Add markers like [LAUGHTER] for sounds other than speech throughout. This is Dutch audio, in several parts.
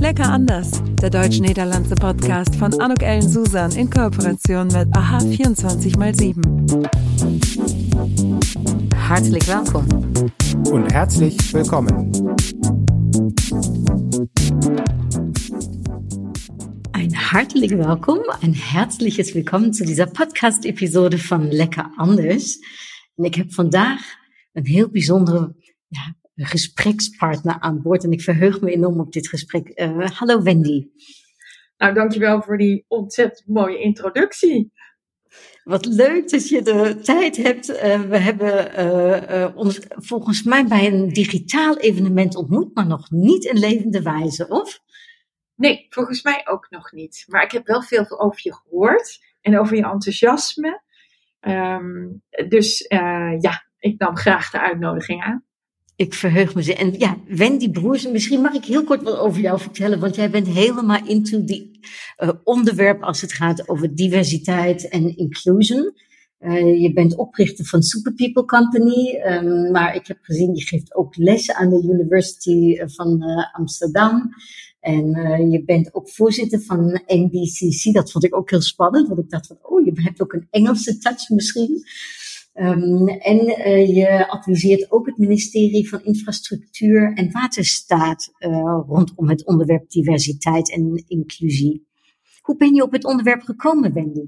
Lecker anders, der deutsch-niederlandse Podcast von Anuk Ellen Susan in Kooperation mit AHA 24x7. Hartelijk welkom. Und herzlich willkommen. Ein hartelijk welkom, ein herzliches Willkommen zu dieser Podcast-Episode van Lekker Anders. En ik heb vandaag een heel bijzondere ja, gesprekspartner aan boord en ik verheug me enorm op dit gesprek. Uh, hallo Wendy. Nou, dankjewel voor die ontzettend mooie introductie. Wat leuk dat je de tijd hebt. Uh, we hebben uh, uh, ons volgens mij bij een digitaal evenement ontmoet, maar nog niet in levende wijze, of? Nee, volgens mij ook nog niet. Maar ik heb wel veel over je gehoord en over je enthousiasme. Um, dus ja, ik nam graag de uitnodiging aan. Ik verheug me ze. En ja, Wendy Broers, misschien mag ik heel kort wat over jou vertellen, want jij bent helemaal into die uh, onderwerp als het gaat over diversiteit en inclusion. Uh, je bent oprichter van Super People Company, um, maar ik heb gezien, je geeft ook les aan de University van uh, Amsterdam. En je bent ook voorzitter van NBCC. Dat vond ik ook heel spannend, want ik dacht van, oh, je hebt ook een Engelse touch misschien. Um, en uh, je adviseert ook het ministerie van Infrastructuur en Waterstaat uh, rondom het onderwerp diversiteit en inclusie. Hoe ben je op het onderwerp gekomen, Wendy?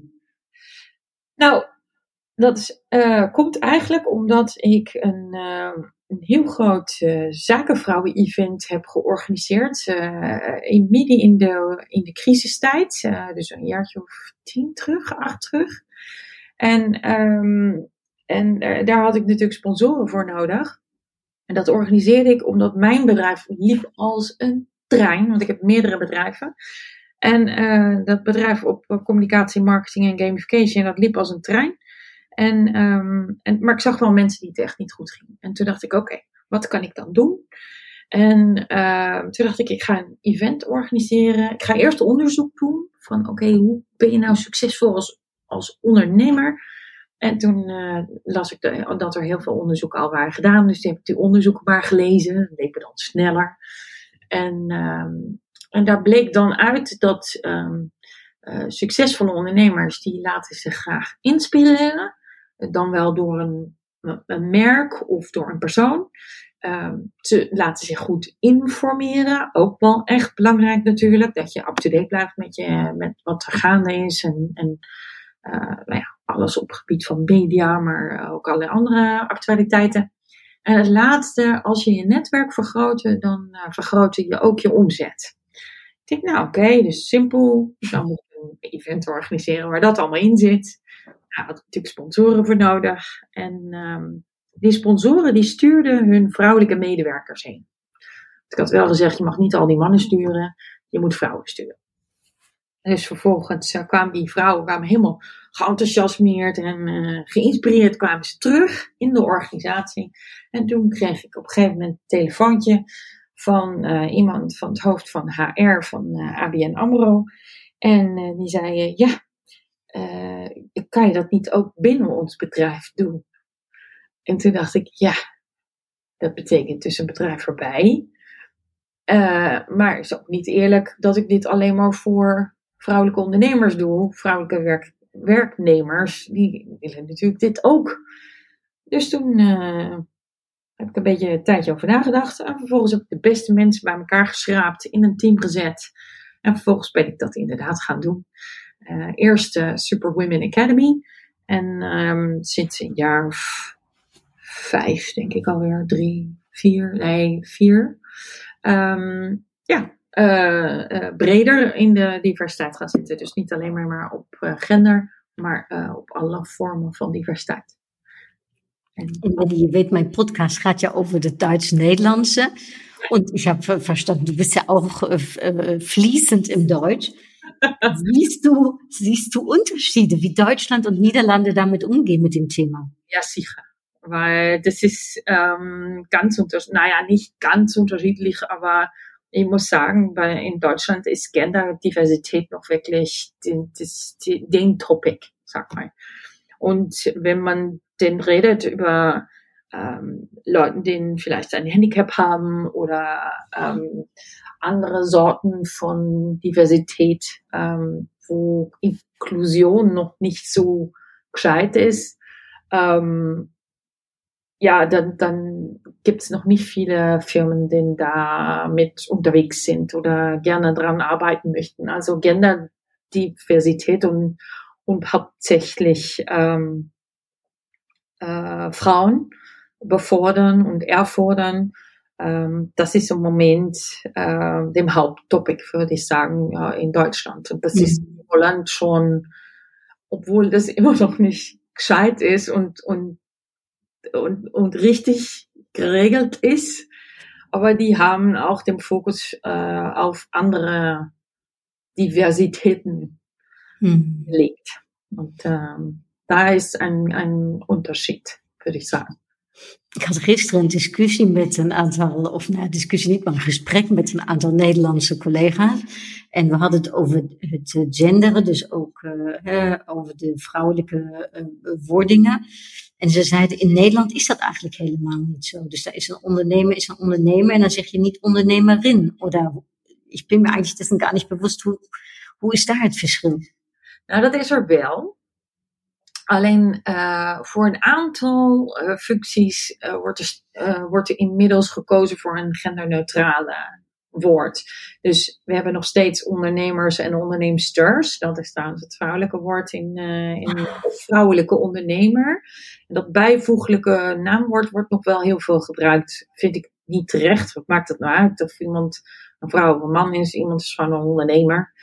Nou, dat uh, komt eigenlijk omdat ik een, een heel groot zakenvrouwen-event heb georganiseerd. in, midden in de, in de crisistijd, dus een jaartje of tien terug, acht terug. En um, en daar had ik natuurlijk sponsoren voor nodig. En dat organiseerde ik omdat mijn bedrijf liep als een trein, want ik heb meerdere bedrijven. En uh, dat bedrijf op communicatie, marketing en gamification, dat liep als een trein. En, um, en, maar ik zag wel mensen die het echt niet goed gingen. En toen dacht ik, oké, wat kan ik dan doen? En uh, toen dacht ik, ik ga een event organiseren. Ik ga eerst onderzoek doen van, oké, hoe ben je nou succesvol als, als ondernemer? En toen uh, las ik dat er heel veel onderzoeken al waren gedaan. Dus toen heb ik die onderzoeken maar gelezen. Dat leek me dan sneller. En, um, en daar bleek dan uit dat um, uh, succesvolle ondernemers, die laten zich graag inspireren. Dan wel door een, een merk of door een persoon. Um, ze laten zich goed informeren. Ook wel echt belangrijk natuurlijk. Dat je up-to-date blijft met, je, met wat er gaande is. En, en uh, nou ja, alles op het gebied van media, maar ook allerlei andere actualiteiten. En het laatste, als je je netwerk vergroot, dan uh, vergroot je ook je omzet. Ik denk, nou oké, dus simpel. Dan moet je een event organiseren waar dat allemaal in zit. Nou, had natuurlijk sponsoren voor nodig. En um, die sponsoren die stuurden hun vrouwelijke medewerkers heen. Ik had wel gezegd, je mag niet al die mannen sturen, je moet vrouwen sturen. Dus vervolgens uh, kwamen die vrouwen kwamen helemaal geenthousiasmeerd en uh, geïnspireerd kwamen ze terug in de organisatie. En toen kreeg ik op een gegeven moment een telefoontje van uh, iemand van het hoofd van HR van ABN AMRO. En die zei, ja, kan je dat niet ook binnen ons bedrijf doen? En toen dacht ik, ja, dat betekent dus een bedrijf voorbij. maar het is ook niet eerlijk dat ik dit alleen maar voor vrouwelijke ondernemers doe, vrouwelijke werk, werknemers, die willen natuurlijk dit ook. Dus toen uh, heb ik een beetje een tijdje over nagedacht. En vervolgens heb ik de beste mensen bij elkaar geschraapt, in een team gezet. En vervolgens ben ik dat inderdaad gaan doen. Uh, eerst uh, Super Women Academy. En um, sinds een jaar of vijf, denk ik alweer, drie, vier, nee, vier. Um, ja, uh, uh, breder in de diversiteit gaan zitten. Dus niet alleen maar, maar op uh, gender, maar op alle vormen van diversiteit. En, je weet, mijn podcast gaat ja over de Duits-Nederlandse. Und ich habe verstanden, du bist ja auch äh, fließend im Deutsch. [LAUGHS] siehst, du, siehst du Unterschiede, wie Deutschland und Niederlande damit umgehen mit dem Thema? Ja, sicher. Weil das ist ähm, ganz unterschiedlich, naja, nicht ganz unterschiedlich, aber ich muss sagen, weil in Deutschland ist Genderdiversität noch wirklich den, das, den Topic, sag mal. Und wenn man denn redet über ähm, Leuten, die vielleicht ein Handicap haben oder ähm, andere Sorten von Diversität, ähm, wo Inklusion noch nicht so gescheit ist. Ähm, ja, dann, dann gibt es noch nicht viele Firmen, die da mit unterwegs sind oder gerne dran arbeiten möchten. Also Genderdiversität und, und hauptsächlich ähm, äh, Frauen befordern und erfordern. Ähm, das ist im Moment äh, dem Haupttopic, würde ich sagen, ja, in Deutschland. Und das mhm. ist in Holland schon, obwohl das [LAUGHS] immer noch nicht gescheit ist und, und und, und richtig geregelt ist. Aber die haben auch den Fokus äh, auf andere Diversitäten hm. gelegt. Und ähm, da ist ein, ein Unterschied, würde ich sagen. Ik had gisteren een discussie met een aantal, of nou, discussie niet, maar een gesprek met een aantal Nederlandse collega's. En we hadden het over het genderen, dus ook uh, over de vrouwelijke uh, wordingen. En ze zeiden, in Nederland is dat eigenlijk helemaal niet zo. Dus daar is een ondernemer, is een ondernemer en dan zeg je niet ondernemerin. Oder ik ben me eigenlijk gar niet bewust, hoe, hoe is daar het verschil? Nou, dat is er wel. Alleen uh, voor een aantal uh, functies uh, wordt, er, wordt er inmiddels gekozen voor een genderneutrale woord. Dus we hebben nog steeds ondernemers en onderneemsters. Dat is trouwens het vrouwelijke woord in, uh, in [LAUGHS] vrouwelijke ondernemer. En dat bijvoeglijke naamwoord wordt nog wel heel veel gebruikt. Vind ik niet terecht. Wat maakt het nou uit of iemand een vrouw of een man is? Iemand is gewoon een ondernemer.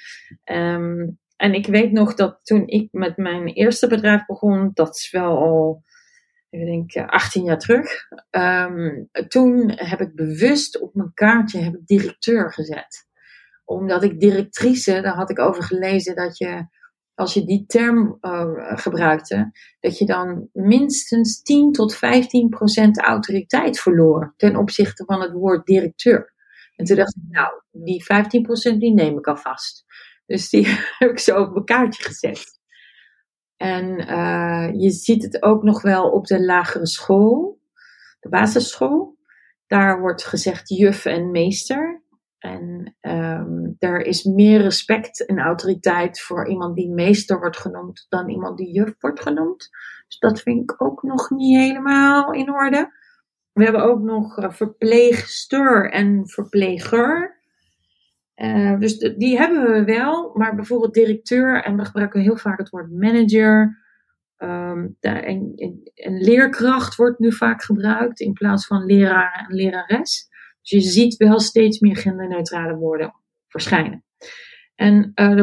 Um, en ik weet nog dat toen ik met mijn eerste bedrijf begon, dat is wel al ik denk 18 jaar terug. Um, toen heb ik bewust op mijn kaartje heb ik directeur gezet. Omdat ik directrice, daar had ik over gelezen dat je, als je die term uh, gebruikte, dat je dan minstens 10 tot 15 procent autoriteit verloor ten opzichte van het woord directeur. En toen dacht ik, nou, die 15 procent die neem ik alvast. Dus die [LAUGHS] heb ik zo op mijn kaartje gezet. En uh, je ziet het ook nog wel op de lagere school, de basisschool. Daar wordt gezegd juf en meester. En um, er is meer respect en autoriteit voor iemand die meester wordt genoemd dan iemand die juf wordt genoemd. Dus dat vind ik ook nog niet helemaal in orde. We hebben ook nog uh, verpleegster en verpleger. Uh, dus die hebben we wel, maar bijvoorbeeld directeur, en we gebruiken heel vaak het woord manager. Um, leerkracht wordt nu vaak gebruikt in plaats van leraar en lerares. Dus je ziet wel steeds meer genderneutrale woorden verschijnen. En uh,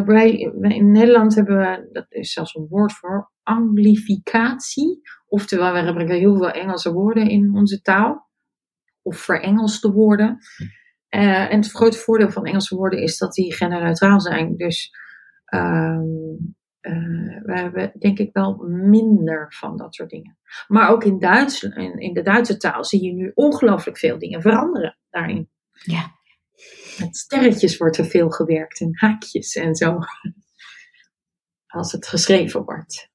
in Nederland hebben we, dat is zelfs een woord voor, anglificatie. Oftewel, we gebruiken heel veel Engelse woorden in onze taal. Of verengelste woorden. Uh, en het grote voordeel van Engelse woorden is dat die genderneutraal zijn. Dus um, uh, we hebben denk ik wel minder van dat soort dingen. Maar ook in, Duits, in, in de Duitse taal zie je nu ongelooflijk veel dingen veranderen daarin. Ja. Met sterretjes wordt er veel gewerkt en haakjes en zo. Als het geschreven wordt.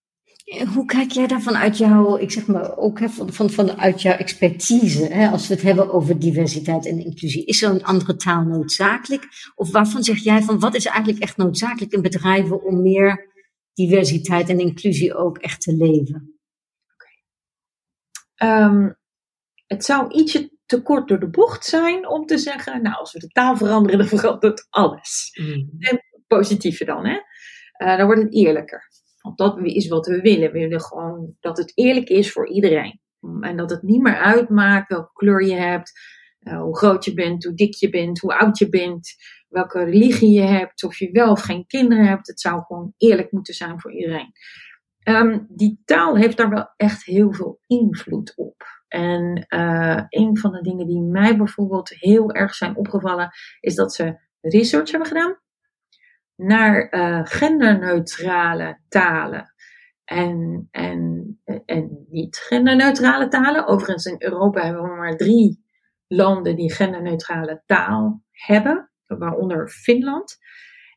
Hoe kijk jij daar vanuit jouw, ik zeg maar ook hè, van, van, vanuit jouw expertise, hè, als we het hebben over diversiteit en inclusie? Is er een andere taal noodzakelijk? Of waarvan zeg jij van wat is eigenlijk echt noodzakelijk in bedrijven om meer diversiteit en inclusie ook echt te leven? Um, het zou ietsje te kort door de bocht zijn om te zeggen, nou als we de taal veranderen, dan [LAUGHS] verandert alles. Mm. En positieve dan, hè? Uh, dan wordt het eerlijker. Want dat is wat we willen. We willen gewoon dat het eerlijk is voor iedereen. En dat het niet meer uitmaakt welke kleur je hebt, uh, hoe groot je bent, hoe dik je bent, hoe oud je bent, welke religie je hebt, of je wel of geen kinderen hebt. Het zou gewoon eerlijk moeten zijn voor iedereen. Um, die taal heeft daar wel echt heel veel invloed op. En uh, een van de dingen die mij bijvoorbeeld heel erg zijn opgevallen, is dat ze research hebben gedaan naar uh, genderneutrale talen en, en, en niet genderneutrale talen. Overigens in Europa hebben we maar drie landen die genderneutrale taal hebben, waaronder Finland.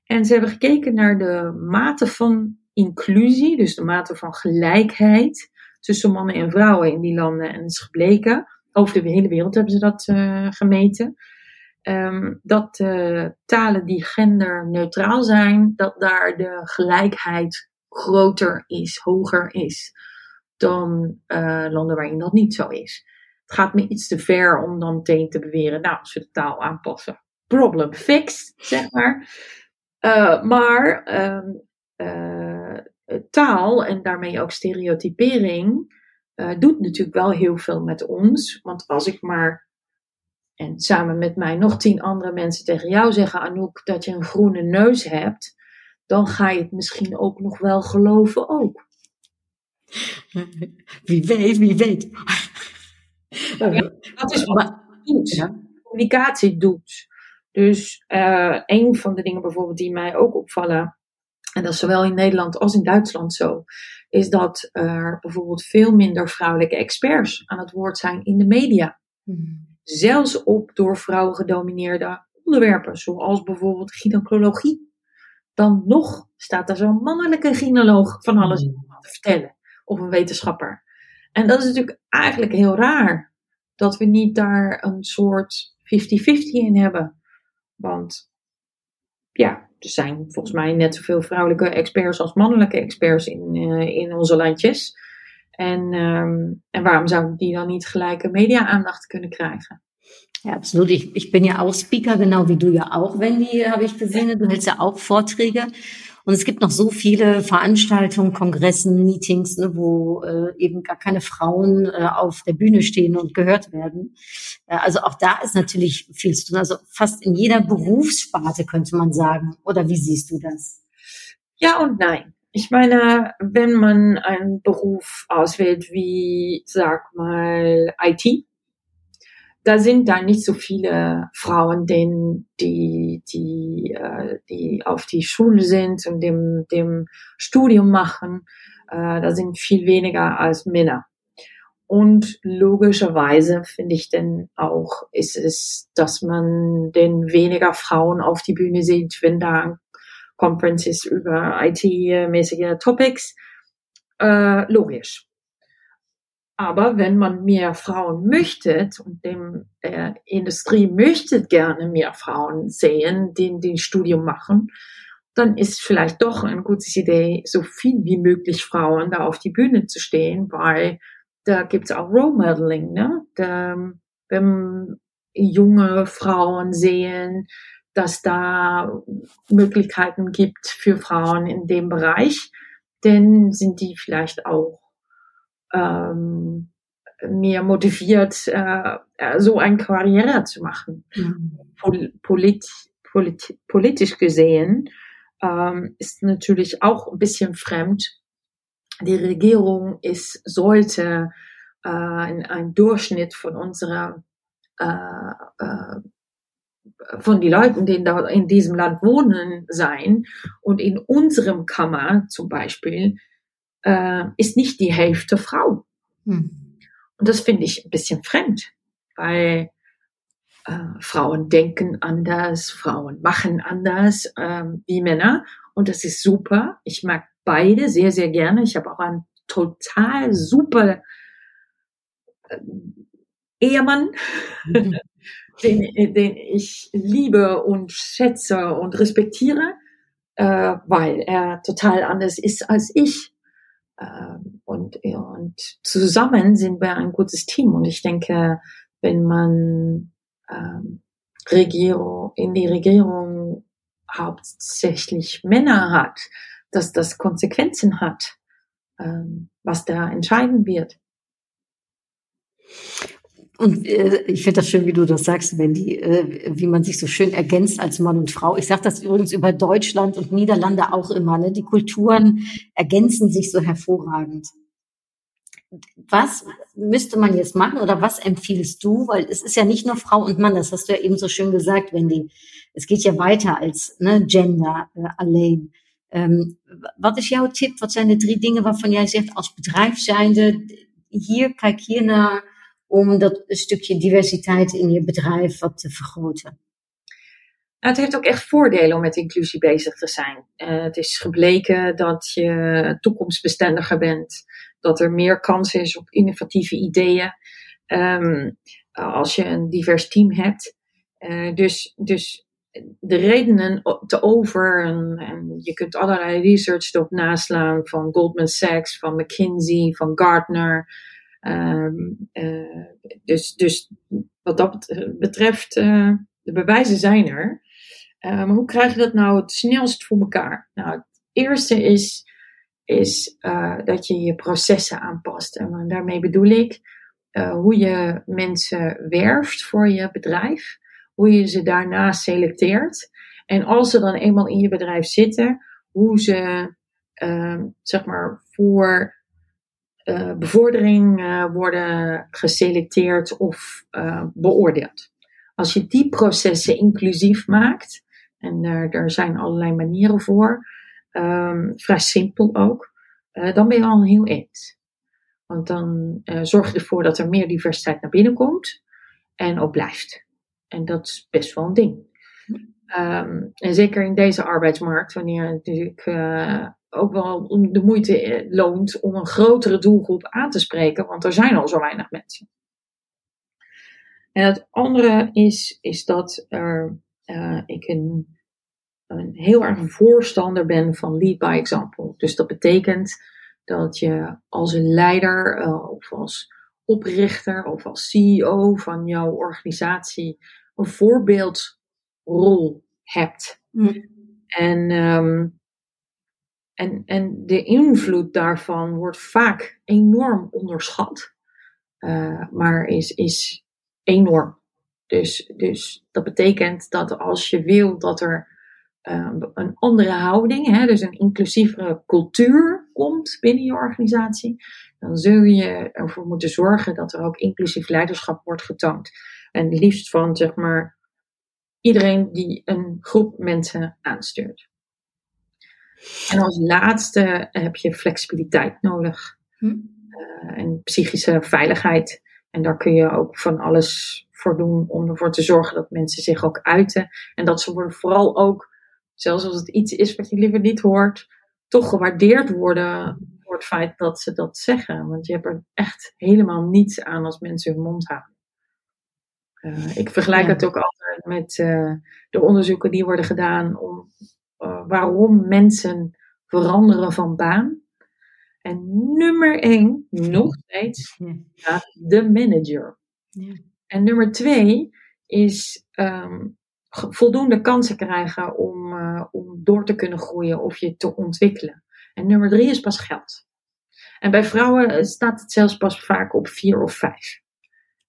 En ze hebben gekeken naar de mate van inclusie, dus de mate van gelijkheid tussen mannen en vrouwen in die landen. En is gebleken, over de hele wereld hebben ze dat uh, gemeten. Ehm, dat talen die genderneutraal zijn, dat daar de gelijkheid groter is, hoger is dan landen waarin dat niet zo is. Het gaat me iets te ver om dan meteen te beweren, nou, als we de taal aanpassen, problem fixed, zeg maar. maar ehm, taal en daarmee ook stereotypering doet natuurlijk wel heel veel met ons. Want als ik maar, en samen met mij nog tien andere mensen tegen jou zeggen, Anouk, dat je een groene neus hebt, dan ga je het misschien ook nog wel geloven ook. [LAUGHS] Wie weet, wie weet. [LAUGHS] Ja, dat is wat doet. Communicatie doet. Dus uh, een van de dingen bijvoorbeeld die mij ook opvallen, en dat is zowel in Nederland als in Duitsland zo, is dat er bijvoorbeeld veel minder vrouwelijke experts aan het woord zijn in de media. Hmm. Zelfs op door vrouwen gedomineerde onderwerpen, zoals bijvoorbeeld gynaecologie. Dan nog staat er zo'n mannelijke gynaecoloog van alles hmm. te vertellen, of een wetenschapper. En dat is natuurlijk eigenlijk heel raar, dat we niet daar een soort 50-50 in hebben. Want ja, er zijn volgens mij net zoveel vrouwelijke experts als mannelijke experts in, uh, in onze landjes. En, um, en waarom zou die dan niet gelijke media-aandacht kunnen krijgen? Ja, absolut. Ich, ich bin ja auch Speaker, genau wie du ja auch, Wendy, habe ich gesehen. Du hältst ja auch Vorträge. Und es gibt noch so viele Veranstaltungen, Kongressen, Meetings, ne, wo äh, eben gar keine Frauen äh, auf der Bühne stehen und gehört werden. Äh, also auch da ist natürlich viel zu tun. Also fast in jeder Berufssparte könnte man sagen. Oder wie siehst du das? Ja und nein. Ich meine, wenn man einen Beruf auswählt wie, sag mal, IT, da sind da nicht so viele Frauen, denen, die, die, äh, die auf die Schule sind und dem, dem Studium machen. Äh, da sind viel weniger als Männer. Und logischerweise finde ich denn auch, ist es, dass man denn weniger Frauen auf die Bühne sieht, wenn da Conferences über IT-mäßige Topics. Äh, logisch. Aber wenn man mehr Frauen möchte, und dem äh, Industrie möchte gerne mehr Frauen sehen, die die Studium machen, dann ist vielleicht doch eine gute Idee, so viel wie möglich Frauen da auf die Bühne zu stehen, weil da gibt's auch Role Modeling, ne? Da, wenn junge Frauen sehen, dass da Möglichkeiten gibt für Frauen in dem Bereich, dann sind die vielleicht auch ähm, mir motiviert, äh, äh, so eine Karriere zu machen. Mhm. Pol polit polit politisch gesehen ähm, ist natürlich auch ein bisschen fremd. Die Regierung ist, sollte äh, ein, ein Durchschnitt von unserer äh, äh, von die Leuten, die da in diesem Land wohnen, sein. Und in unserem Kammer zum Beispiel äh, ist nicht die Hälfte Frau. Hm. Und das finde ich ein bisschen fremd, weil äh, Frauen denken anders, Frauen machen anders äh, wie Männer. Und das ist super. Ich mag beide sehr, sehr gerne. Ich habe auch einen total super äh, Ehemann, mhm. [LAUGHS] den, den ich liebe und schätze und respektiere, äh, weil er total anders ist als ich. Ähm, und, und zusammen sind wir ein gutes Team. Und ich denke, wenn man ähm, Regierung, in die Regierung hauptsächlich Männer hat, dass das Konsequenzen hat, ähm, was da entscheiden wird. Und äh, ich finde das schön, wie du das sagst, Wendy, äh, wie man sich so schön ergänzt als Mann und Frau. Ich sage das übrigens über Deutschland und Niederlande auch immer. Ne? Die Kulturen ergänzen sich so hervorragend. Was müsste man jetzt machen oder was empfiehlst du? Weil es ist ja nicht nur Frau und Mann, das hast du ja eben so schön gesagt, Wendy. Es geht ja weiter als ne, Gender uh, alleen. Um, wat is jouw tip? Wat zijn de drie dingen waarvan jij zegt als bedrijf zijnde, hier, kijk hier naar om dat stukje diversiteit in je bedrijf wat te vergroten? Nou, het heeft ook echt voordelen om met inclusie bezig te zijn. Uh, het is gebleken dat je toekomstbestendiger bent, dat er meer kans is op innovatieve ideeën. Um, als je een divers team hebt. Uh, dus, dus de redenen te over, en, en, je kunt allerlei research erop naslaan van Goldman Sachs, van McKinsey, van Gartner. Um, uh, dus, dus wat dat betreft, uh, de bewijzen zijn er. maar hoe krijg je dat nou het snelst voor elkaar? Nou, het eerste is, is dat je je processen aanpast. En daarmee bedoel ik hoe je mensen werft voor je bedrijf hoe je ze daarna selecteert. En als ze dan eenmaal in je bedrijf zitten, hoe ze uh, zeg maar voor uh, bevordering uh, worden geselecteerd of uh, beoordeeld. Als je die processen inclusief maakt, en daar zijn allerlei manieren voor, um, vrij simpel ook, dan ben je al een heel eind. Want dan zorg je ervoor dat er meer diversiteit naar binnen komt en ook blijft. En dat is best wel een ding. Um, en zeker in deze arbeidsmarkt, wanneer natuurlijk ook wel de moeite eh, loont om een grotere doelgroep aan te spreken, want er zijn al zo weinig mensen. En het andere is, is dat er, uh, ik een, een heel erg een voorstander ben van lead by example. Dus dat betekent dat je als een leider uh, of als oprichter of als CEO van jouw organisatie een voorbeeldrol hebt. Mm. En, um, en, en de invloed daarvan wordt vaak enorm onderschat, uh, maar is, is enorm. Dus, dus dat betekent dat als je wil dat er uh, een andere houding, hè, dus een inclusievere cultuur komt binnen je organisatie, dan zul je ervoor moeten zorgen dat er ook inclusief leiderschap wordt getoond. En liefst van, zeg maar, iedereen die een groep mensen aanstuurt. En als laatste heb je flexibiliteit nodig. Hm. Uh, en psychische veiligheid. En daar kun je ook van alles voor doen om ervoor te zorgen dat mensen zich ook uiten. En dat ze worden vooral ook, zelfs als het iets is wat je liever niet hoort, toch gewaardeerd worden voor het feit dat ze dat zeggen. Want je hebt er echt helemaal niets aan als mensen hun mond houden. Uh, ik vergelijk het ook altijd met uh, de onderzoeken die worden gedaan om waarom mensen veranderen van baan. En nummer één, nog steeds, ja. de manager. Ja. En nummer twee is um, voldoende kansen krijgen om, om door te kunnen groeien of je te ontwikkelen. En nummer drie is pas geld. En bij vrouwen staat het zelfs pas vaak op vier of vijf.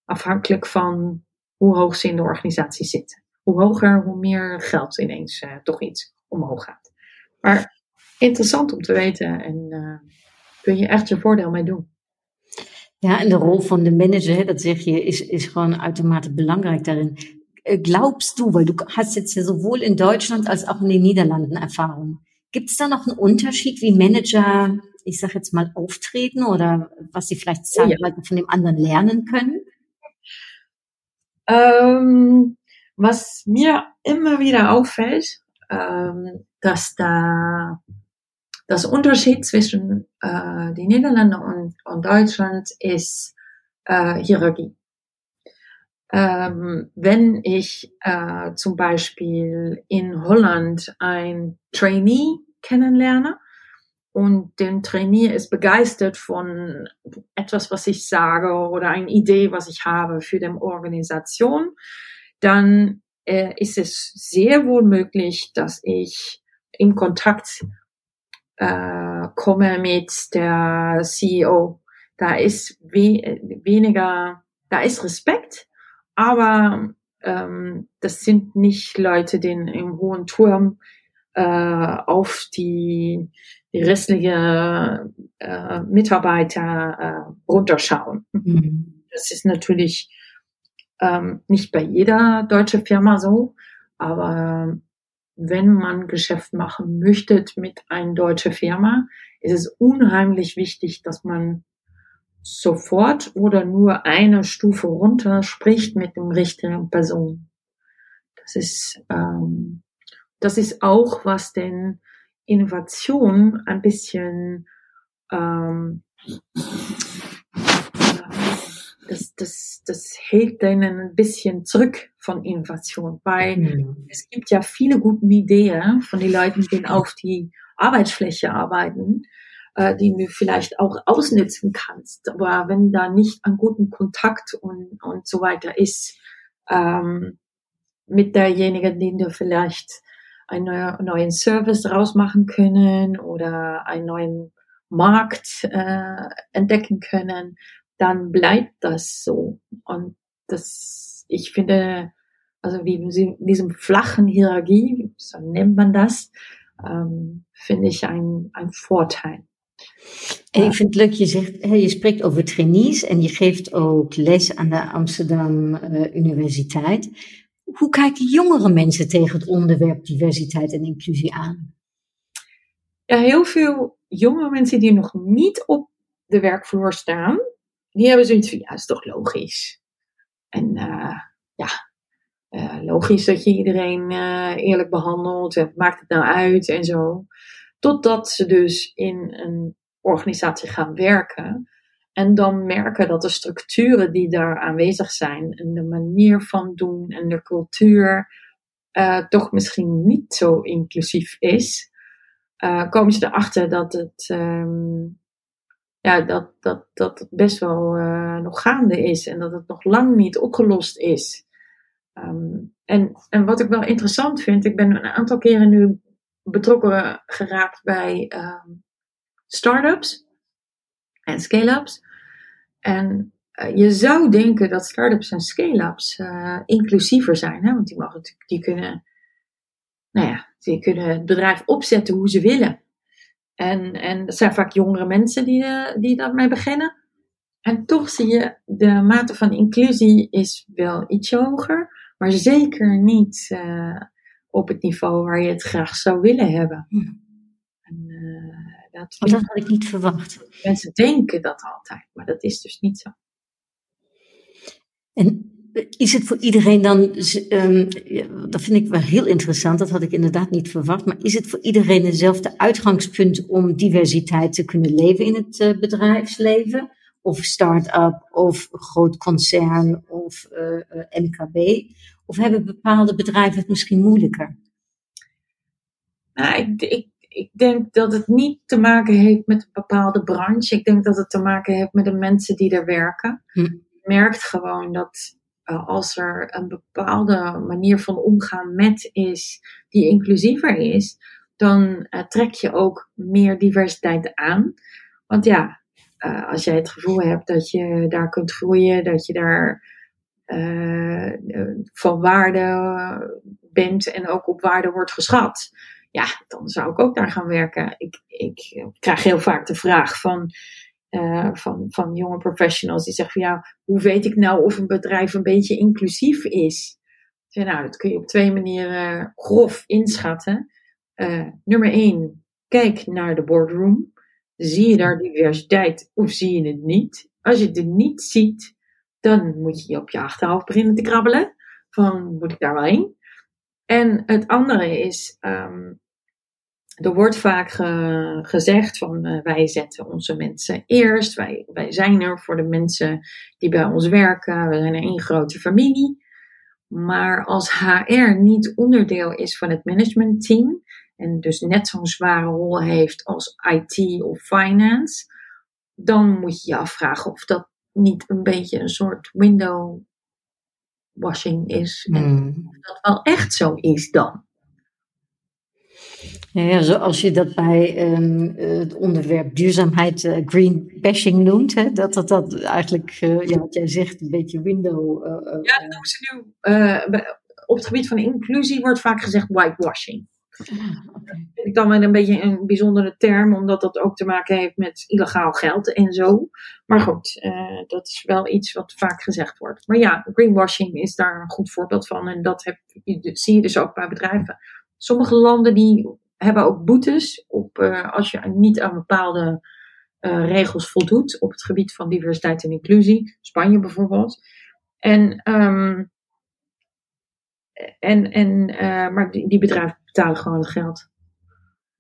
Afhankelijk van hoe hoog ze in de organisatie zitten. Hoe hoger, hoe meer geld ineens uh, toch iets omhoog gaat. Maar interessant om te weten en uh, kun je echt je voordeel mee doen. Ja, en de rol van de manager, dat zeg je, is, is gewoon uitermate belangrijk daarin. Äh, glaubst du, weil du hast jetzt ja sowohl in Deutschland als auch in den Niederlanden Erfahrung, gibt es da noch einen Unterschied, wie Manager, ich sag jetzt mal, auftreten oder was sie vielleicht sagen, ja. von dem anderen lernen können? Ähm, was mir immer wieder auffällt, ähm, dass da das Unterschied zwischen äh, die Niederlande und, und Deutschland ist äh, Hierarchie. Ähm, wenn ich äh, zum Beispiel in Holland ein Trainee kennenlerne, und den Trainier ist begeistert von etwas, was ich sage oder eine Idee, was ich habe für die Organisation, dann äh, ist es sehr wohl möglich, dass ich in Kontakt äh, komme mit der CEO. Da ist we weniger, da ist Respekt, aber ähm, das sind nicht Leute, die im hohen Turm äh, auf die die restliche äh, Mitarbeiter äh, runterschauen. Mhm. Das ist natürlich ähm, nicht bei jeder deutschen Firma so, aber wenn man Geschäft machen möchte mit einer deutschen Firma, ist es unheimlich wichtig, dass man sofort oder nur eine Stufe runter spricht mit dem richtigen Person. Das ist, ähm, das ist auch, was den Innovation ein bisschen ähm, das, das, das hält einen ein bisschen zurück von Innovation, weil Mhm. es gibt ja viele gute Ideen von den Leuten, die auf die Arbeitsfläche arbeiten, äh, die du vielleicht auch ausnutzen kannst. Aber wenn da nicht ein guten Kontakt und, und so weiter ist, ähm, mit derjenigen, die du vielleicht einen neuen Service draus machen können oder einen neuen Markt äh, entdecken können, dann bleibt das so. Und das, ich finde, also die, diesem flachen Hierarchie, so nennt man das, ähm, finde ich ein, ein Vorteil. En ik vind het leuk, je zegt, hè, je spreekt over trainees en je geeft ook les aan de Amsterdam eh, Universiteit. Hoe kijken jongere mensen tegen het onderwerp diversiteit en inclusie aan? Ja, heel veel jonge mensen die nog niet op de werkvloer staan, die hebben zoiets van, ja, dat is toch logisch. En eh, ja, eh, logisch dat je iedereen eh, eerlijk behandelt. Maakt het nou uit en zo. Totdat ze dus in een organisatie gaan werken. En dan merken dat de structuren die daar aanwezig zijn. En de manier van doen en de cultuur. toch misschien niet zo inclusief is. komen ze erachter dat het. ehm, ja, dat, dat, dat het best wel eh, nog gaande is. En dat het nog lang niet opgelost is. Ehm, en, en wat ik wel interessant vind, ik ben een aantal keren nu betrokken geraakt bij ehm start-ups en scale-ups. En eh, je zou denken dat start-ups en scale-ups eh, inclusiever zijn, hè? want die, mogen, die kunnen, nou ja, die kunnen het bedrijf opzetten hoe ze willen. En, en dat zijn vaak jongere mensen die, eh, die daarmee beginnen. En toch zie je, de mate van inclusie is wel iets hoger, maar zeker niet eh, op het niveau waar je het graag zou willen hebben. Hm. En, eh, dat had ik niet verwacht. mensen denken dat altijd, maar dat is dus niet zo. En is het voor iedereen dan, ehm, dat vind ik wel heel interessant, dat had ik inderdaad niet verwacht, maar is het voor iedereen hetzelfde uitgangspunt om diversiteit te kunnen leven in het eh, bedrijfsleven? Of start-up, of groot concern, of eh, eh, MKB? Of hebben bepaalde bedrijven het misschien moeilijker? Nou, ik, ik, ik denk dat het niet te maken heeft met een bepaalde branche. Ik denk dat het te maken heeft met de mensen die er werken. Hm. Merkt gewoon dat eh, als er een bepaalde manier van omgaan met is, die inclusiever is, dan eh, trek je ook meer diversiteit aan. Want ja, eh, als jij het gevoel hebt dat je daar kunt groeien, dat je daar van waarde bent en ook op waarde wordt geschat ja, dan zou ik ook daar gaan werken. Ik, ik krijg heel vaak de vraag van, eh, van, van jonge professionals die zeggen van ja, hoe weet ik nou of een bedrijf een beetje inclusief is? Zeg, nou, dat kun je op twee manieren grof inschatten. Eh, nummer één, kijk naar de boardroom. Zie je daar diversiteit of zie je het niet? Als je het niet ziet, dan moet je op je achterhoofd beginnen te krabbelen. Van, moet ik daar wel heen? En het andere is, ehm, er wordt vaak ge- gezegd van eh, wij zetten onze mensen eerst. Wij, wij zijn er voor de mensen die bij ons werken. We zijn een één grote familie. Maar als HR niet onderdeel is van het managementteam en dus net zo'n zware rol heeft als IT of finance, dan moet je je afvragen of dat niet een beetje een soort window washing is. En Hmm. of dat wel echt zo is dan. Ja, ja, zoals je dat bij ehm, eh, het onderwerp duurzaamheid eh, green bashing noemt, hè, dat dat, dat eigenlijk, eh, ja, wat jij zegt, een beetje window. eh, Ja, dat doen ze nu. op het gebied van inclusie wordt vaak gezegd whitewashing. ah. Vind ik dan wel een beetje een bijzondere term, omdat dat ook te maken heeft met illegaal geld en zo. Maar goed, dat is wel iets wat vaak gezegd wordt. Maar ja, greenwashing is daar een goed voorbeeld van. En dat heb, zie je dus ook bij bedrijven. Sommige landen die hebben ook boetes op, eh, als je niet aan bepaalde eh, regels voldoet op het gebied van diversiteit en inclusie. Spanje bijvoorbeeld. En, ehm, en, en, eh, maar die, die bedrijven betalen gewoon het geld.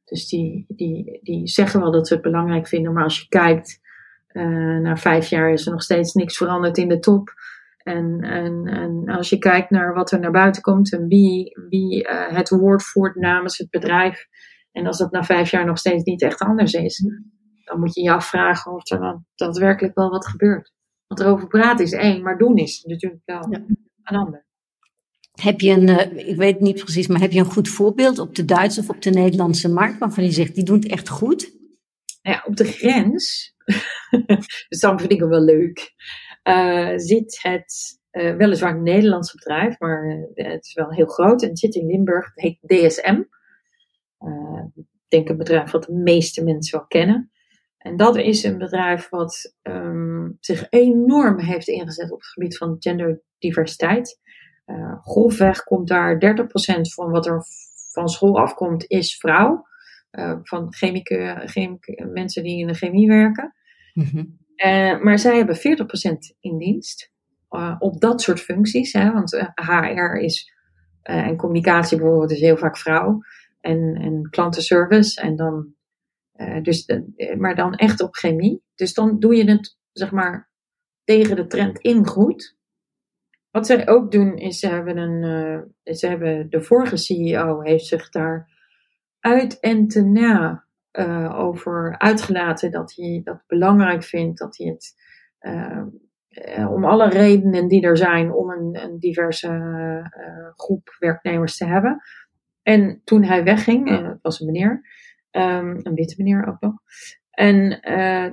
Dus die, die, die zeggen wel dat ze het belangrijk vinden, maar als je kijkt na vijf jaar is er nog steeds niks veranderd in de top. En, en, en als je kijkt naar wat er naar buiten komt en wie, wie het woord voert namens het bedrijf. En als dat na vijf jaar nog steeds niet echt anders is, dan moet je je afvragen of er dan daadwerkelijk wel wat gebeurt. Want erover praten is één, maar doen is natuurlijk wel ja. een ander. Heb je een, uh, ik weet niet precies, maar heb je een goed voorbeeld op de Duitse of op de Nederlandse markt waarvan je zegt, die doen het echt goed? Ja, op de grens, [LAUGHS] dus dan vind ik hem wel leuk, zit het uh, weliswaar een Nederlands bedrijf, maar het is wel heel groot en het zit in Limburg, het heet DSM. ik denk een bedrijf wat de meeste mensen wel kennen. En dat is een bedrijf wat um, zich enorm heeft ingezet op het gebied van genderdiversiteit. Grofweg komt daar 30% van wat er van school afkomt, is vrouw. Van chemieke, mensen die in de chemie werken. Mm-hmm. Uh, maar zij hebben 40% in dienst. op dat soort functies. Hè, want HR is en communicatie bijvoorbeeld is heel vaak vrouw. En, en klantenservice. En dan dus, maar dan echt op chemie. Dus dan doe je het, zeg maar, tegen de trend in goed. Wat zij ook doen, is ze hebben een, ze hebben, de vorige CEO heeft zich daar uit en te na over uitgelaten dat hij dat belangrijk vindt, dat hij het, om alle redenen die er zijn, om een, een diverse groep werknemers te hebben. En toen hij wegging, en het was een meneer, Um, een witte meneer ook nog. En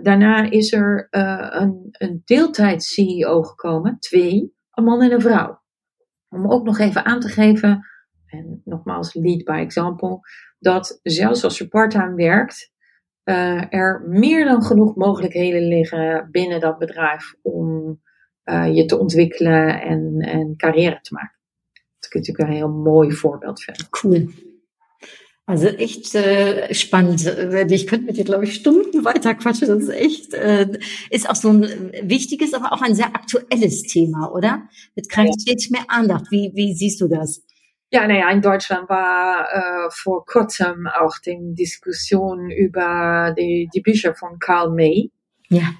daarna is er een, een deeltijds-CEO gekomen, twee, een man en een vrouw. Om ook nog even aan te geven, en nogmaals lead by example, dat zelfs als je parttime werkt, uh, er meer dan genoeg mogelijkheden liggen binnen dat bedrijf om je te ontwikkelen en, en carrière te maken. Dat ik natuurlijk een heel mooi voorbeeld vind. Cool. Also echt äh, spannend. Ich könnte mit dir, glaube ich, Stunden weiter quatschen. Das ist echt, äh, ist auch so ein wichtiges, aber auch ein sehr aktuelles Thema, oder? Mit kriegt steht mehr Andacht. Wie, wie siehst du das? Ja, naja, in Deutschland war äh, vor kurzem auch die Diskussion über die, die Bücher von Karl May. Ja.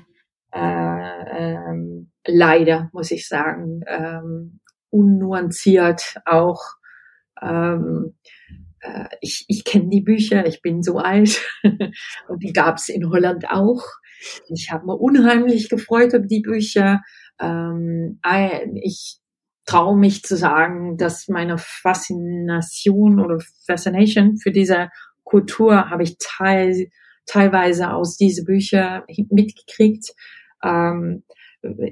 Äh, ähm, leider, muss ich sagen, ähm, unnuanciert auch. Ähm, äh, ich, ich kenne die Bücher, ich bin so alt [LAUGHS] und die gab es in Holland auch. Ich habe mir unheimlich gefreut über die Bücher. Ähm, ich traue mich zu sagen, dass meine Faszination oder Fascination für diese Kultur habe ich teil, teilweise aus diesen Büchern mitgekriegt. Ähm,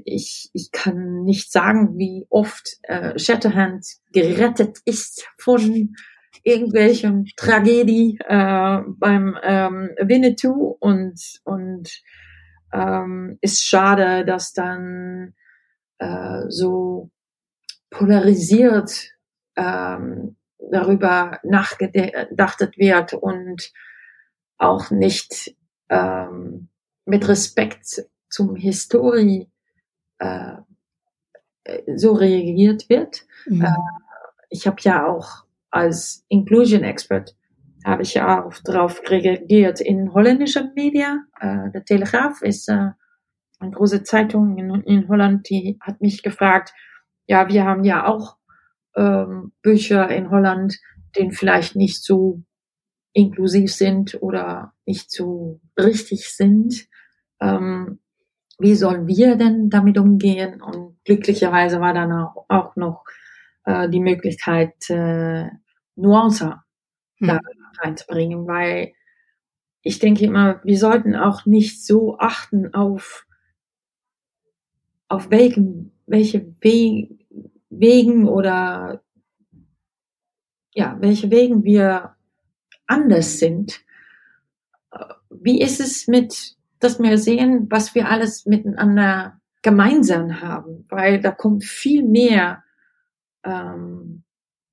ich, ich kann nicht sagen, wie oft äh, Shatterhand gerettet ist von irgendwelchen Tragedie äh, beim ähm, Winnetou und, und ähm, ist schade, dass dann äh, so polarisiert ähm, darüber nachgedacht wird und auch nicht ähm, mit Respekt zum Historie äh, so reagiert wird. Mhm. Äh, ich habe ja auch als Inclusion Expert habe ich ja auch darauf reagiert in holländische Media. Äh, der Telegraaf ist äh, eine große Zeitung in, in, Holland, die hat mich gefragt, ja, wir haben ja auch ähm, Bücher in Holland, die vielleicht nicht so inklusiv sind oder nicht so richtig sind. Ähm, wie sollen wir denn damit umgehen? Und glücklicherweise war dann auch noch äh, die Möglichkeit, äh, Nuance hm. da reinzubringen, weil ich denke immer, wir sollten auch nicht so achten auf, auf welchen, welche We Wegen oder ja, welche Wegen wir anders sind. Wie ist es mit, dass wir sehen, was wir alles miteinander gemeinsam haben? Weil da kommt viel mehr ähm,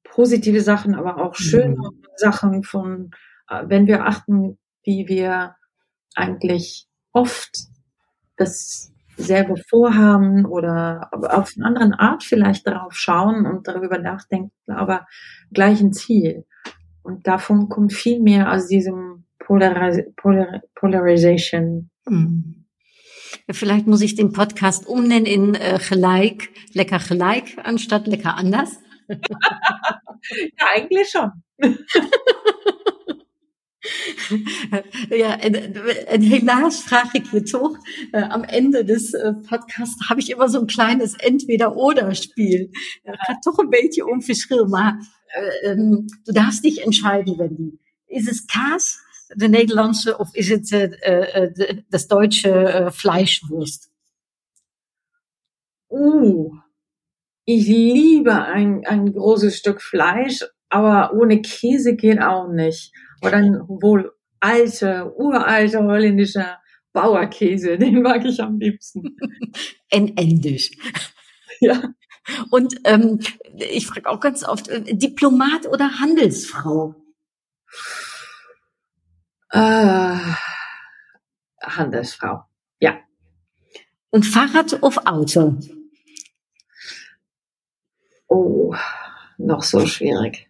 positive Sachen, aber auch schöne mhm. Sachen von, äh, wenn wir achten, wie wir eigentlich oft dasselbe vorhaben oder auf eine andere Art vielleicht darauf schauen und darüber nachdenken, aber gleichen Ziel. Und davon kommt viel mehr aus diesem Polaris Polar Polarization. Mhm. Vielleicht muss ich den Podcast umnennen in äh, gelijk, lecker gelijk, anstatt lecker anders. [LAUGHS] ja, eigentlich schon. [LAUGHS] ja, en, en, helaas vraag ik je toch, am Ende des uh, podcasts habe ich immer so ein kleines Entweder-Oder-Spiel. Ja, gaat toch een beetje om verschil, maar du darfst dich entscheiden, Wendy. Ist es Kaas, de Nederlandse, of is het de, das deutsche Fleischwurst? Uh, ich liebe ein, ein großes Stück Fleisch, aber ohne Käse geht auch nicht. Oder wohl alte, uralte holländischer Bauerkäse, [LAUGHS] den mag ich am liebsten. Endendisch. [LAUGHS] Ja. Und ähm, ich frage auch ganz oft, äh, Diplomat oder Handelsfrau? Äh, Handelsfrau, ja. Und Fahrrad auf Auto? Oh, noch so schwierig.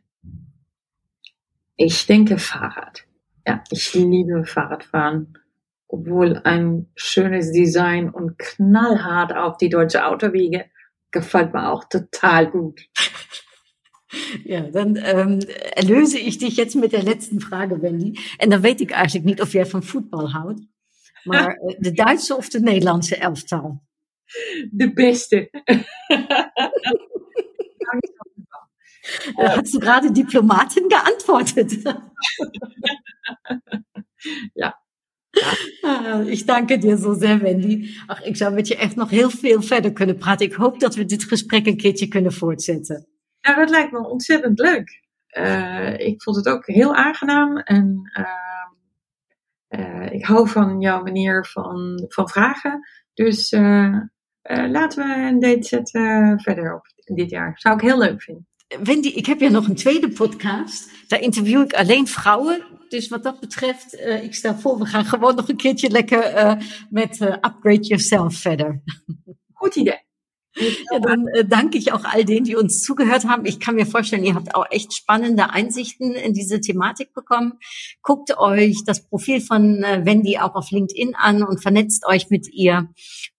Ich denke Fahrrad. Ja, ich liebe Fahrradfahren. Obwohl ein schönes Design und knallhart auf die deutsche Autowege gefällt mir auch total gut. [LAUGHS] Ja, dan ähm, erlöse ich dich jetzt mit der letzten Frage, Wendy. En dan weet ik eigenlijk niet of jij van voetbal houdt. Maar äh, [LAUGHS] de Duitse of de Nederlandse elftal? De beste. [LAUGHS] Äh, hast du gerade Diplomatin geantwortet? ja. Ah, ik dank dir zo sehr, Wendy. Ach, ik zou met je echt nog heel veel verder kunnen praten. Ik hoop dat we dit gesprek een keertje kunnen voortzetten. Ja, dat lijkt me ontzettend leuk. Uh, ik vond het ook heel aangenaam en uh, uh, ik hou van jouw manier van, van vragen. Dus laten we een date zetten verder op dit jaar. Zou ik heel leuk vinden. Wendy, ik heb ja nog een tweede podcast. Daar interview ik alleen vrouwen. Dus wat dat betreft, uh, ik stel voor, we gaan gewoon nog een keertje lekker uh, met uh, Upgrade Yourself verder. Goed idee. Ja, dann äh, danke ich auch all denen, die uns zugehört haben. Ich kann mir vorstellen, ihr habt auch echt spannende Einsichten in diese Thematik bekommen. Guckt euch das Profil von äh, Wendy auch auf LinkedIn an und vernetzt euch mit ihr.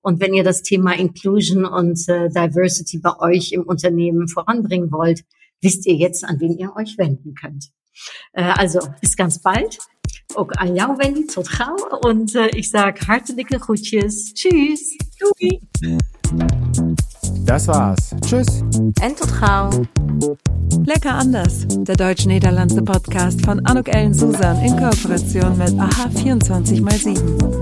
Und wenn ihr das Thema Inclusion und äh, Diversity bei euch im Unternehmen voranbringen wollt, wisst ihr jetzt, an wen ihr euch wenden könnt. Äh, also bis ganz bald. Ook aan jou, Wendy. Tot gauw. Und äh, ich sag hartelijke groetjes. Tschüss. Doei. Das war's. Tschüss. En tot gauw. Lecker anders. Der deutsch-niederlandse Podcast von Anuk Ellen Susan in Kooperation mit AHA 24x7.